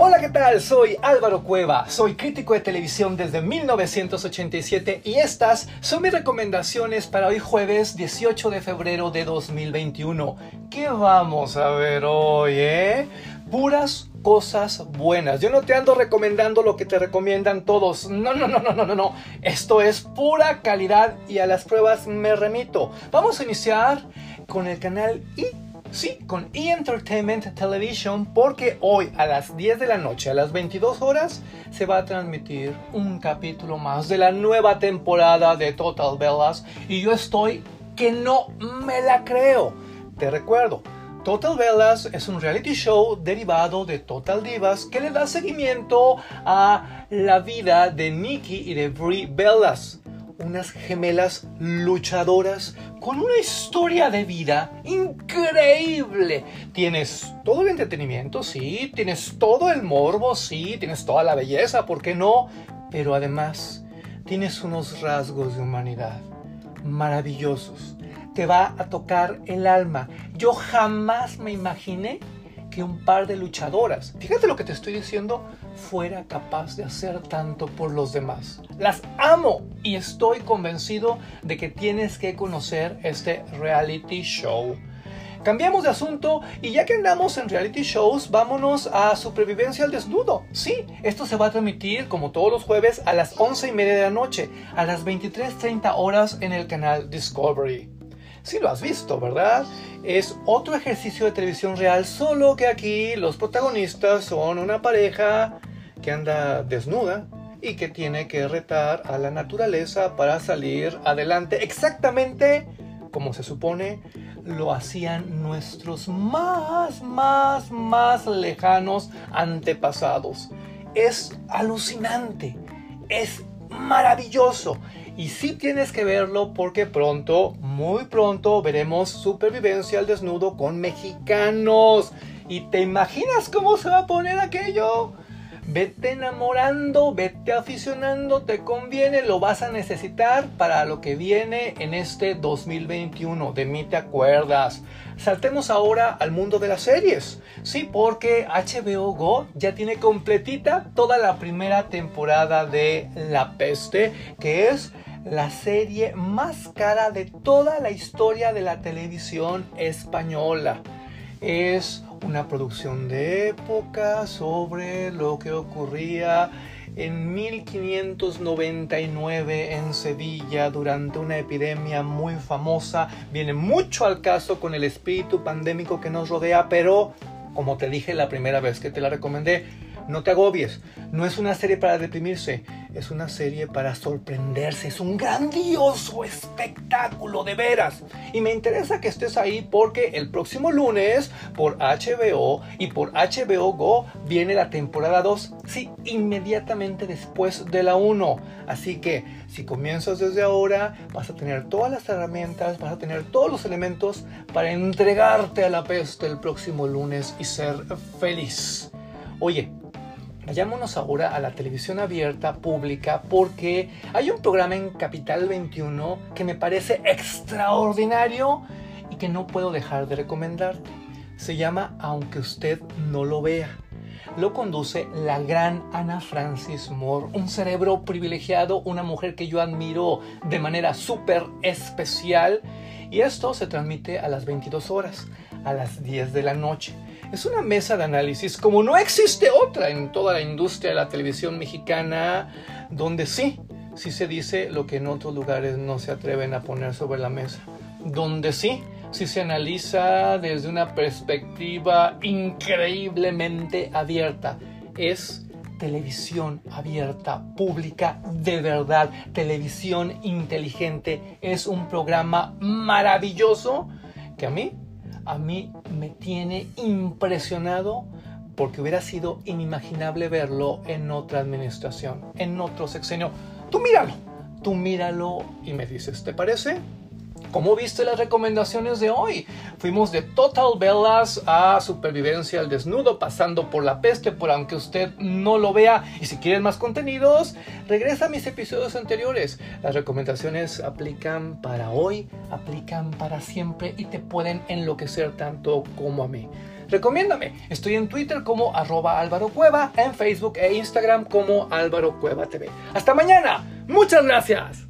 Hola, ¿qué tal? Soy Álvaro Cueva, soy crítico de televisión desde 1987 y estas son mis recomendaciones para hoy jueves 18 de febrero de 2021. ¿Qué vamos a ver hoy, eh? Puras cosas buenas. Yo no te ando recomendando lo que te recomiendan todos. No, no, no, no, no, no, no. Esto es pura calidad y a las pruebas me remito. Vamos a iniciar con el canal I Sí, con E! Entertainment Television porque hoy a las 10 de la noche, a las 22 horas, se va a transmitir un capítulo más de la nueva temporada de Total Bellas y yo estoy que no me la creo. Te recuerdo, Total Bellas es un reality show derivado de Total Divas que le da seguimiento a la vida de Nikki y de Brie Bellas unas gemelas luchadoras con una historia de vida increíble. Tienes todo el entretenimiento, sí, tienes todo el morbo, sí, tienes toda la belleza, ¿por qué no? Pero además tienes unos rasgos de humanidad maravillosos. Te va a tocar el alma. Yo jamás me imaginé que un par de luchadoras, fíjate lo que te estoy diciendo, fuera capaz de hacer tanto por los demás. Las amo y estoy convencido de que tienes que conocer este reality show. Cambiamos de asunto y ya que andamos en reality shows, vámonos a Supervivencia al Desnudo. Sí, esto se va a transmitir como todos los jueves a las 11 y media de la noche, a las 23.30 horas en el canal Discovery. Sí lo has visto, ¿verdad? Es otro ejercicio de televisión real, solo que aquí los protagonistas son una pareja que anda desnuda y que tiene que retar a la naturaleza para salir adelante exactamente como se supone lo hacían nuestros más, más, más lejanos antepasados. Es alucinante, es maravilloso. Y sí tienes que verlo porque pronto, muy pronto, veremos supervivencia al desnudo con mexicanos. ¿Y te imaginas cómo se va a poner aquello? Vete enamorando, vete aficionando, te conviene, lo vas a necesitar para lo que viene en este 2021. De mí te acuerdas. Saltemos ahora al mundo de las series. Sí, porque HBO Go ya tiene completita toda la primera temporada de La Peste, que es la serie más cara de toda la historia de la televisión española. Es una producción de época sobre lo que ocurría en 1599 en Sevilla durante una epidemia muy famosa. Viene mucho al caso con el espíritu pandémico que nos rodea, pero como te dije la primera vez que te la recomendé, no te agobies, no es una serie para deprimirse, es una serie para sorprenderse, es un grandioso espectáculo de veras. Y me interesa que estés ahí porque el próximo lunes por HBO y por HBO Go viene la temporada 2, sí, inmediatamente después de la 1. Así que si comienzas desde ahora, vas a tener todas las herramientas, vas a tener todos los elementos para entregarte a la peste el próximo lunes y ser feliz. Oye, Vayámonos ahora a la televisión abierta pública porque hay un programa en Capital 21 que me parece extraordinario y que no puedo dejar de recomendarte. Se llama Aunque usted no lo vea. Lo conduce la gran Ana Francis Moore, un cerebro privilegiado, una mujer que yo admiro de manera súper especial. Y esto se transmite a las 22 horas, a las 10 de la noche. Es una mesa de análisis como no existe otra en toda la industria de la televisión mexicana, donde sí, sí se dice lo que en otros lugares no se atreven a poner sobre la mesa. Donde sí, sí se analiza desde una perspectiva increíblemente abierta. Es televisión abierta, pública, de verdad, televisión inteligente. Es un programa maravilloso que a mí a mí me tiene impresionado porque hubiera sido inimaginable verlo en otra administración, en otro sexenio. Tú míralo, tú míralo y me dices, ¿te parece? ¿Cómo viste las recomendaciones de hoy? Fuimos de Total Bellas a Supervivencia al Desnudo, pasando por la peste, por aunque usted no lo vea. Y si quieres más contenidos, regresa a mis episodios anteriores. Las recomendaciones aplican para hoy, aplican para siempre y te pueden enloquecer tanto como a mí. recomiéndame. Estoy en Twitter como arroba Álvaro Cueva, en Facebook e Instagram como Álvaro Cueva TV. Hasta mañana. Muchas gracias.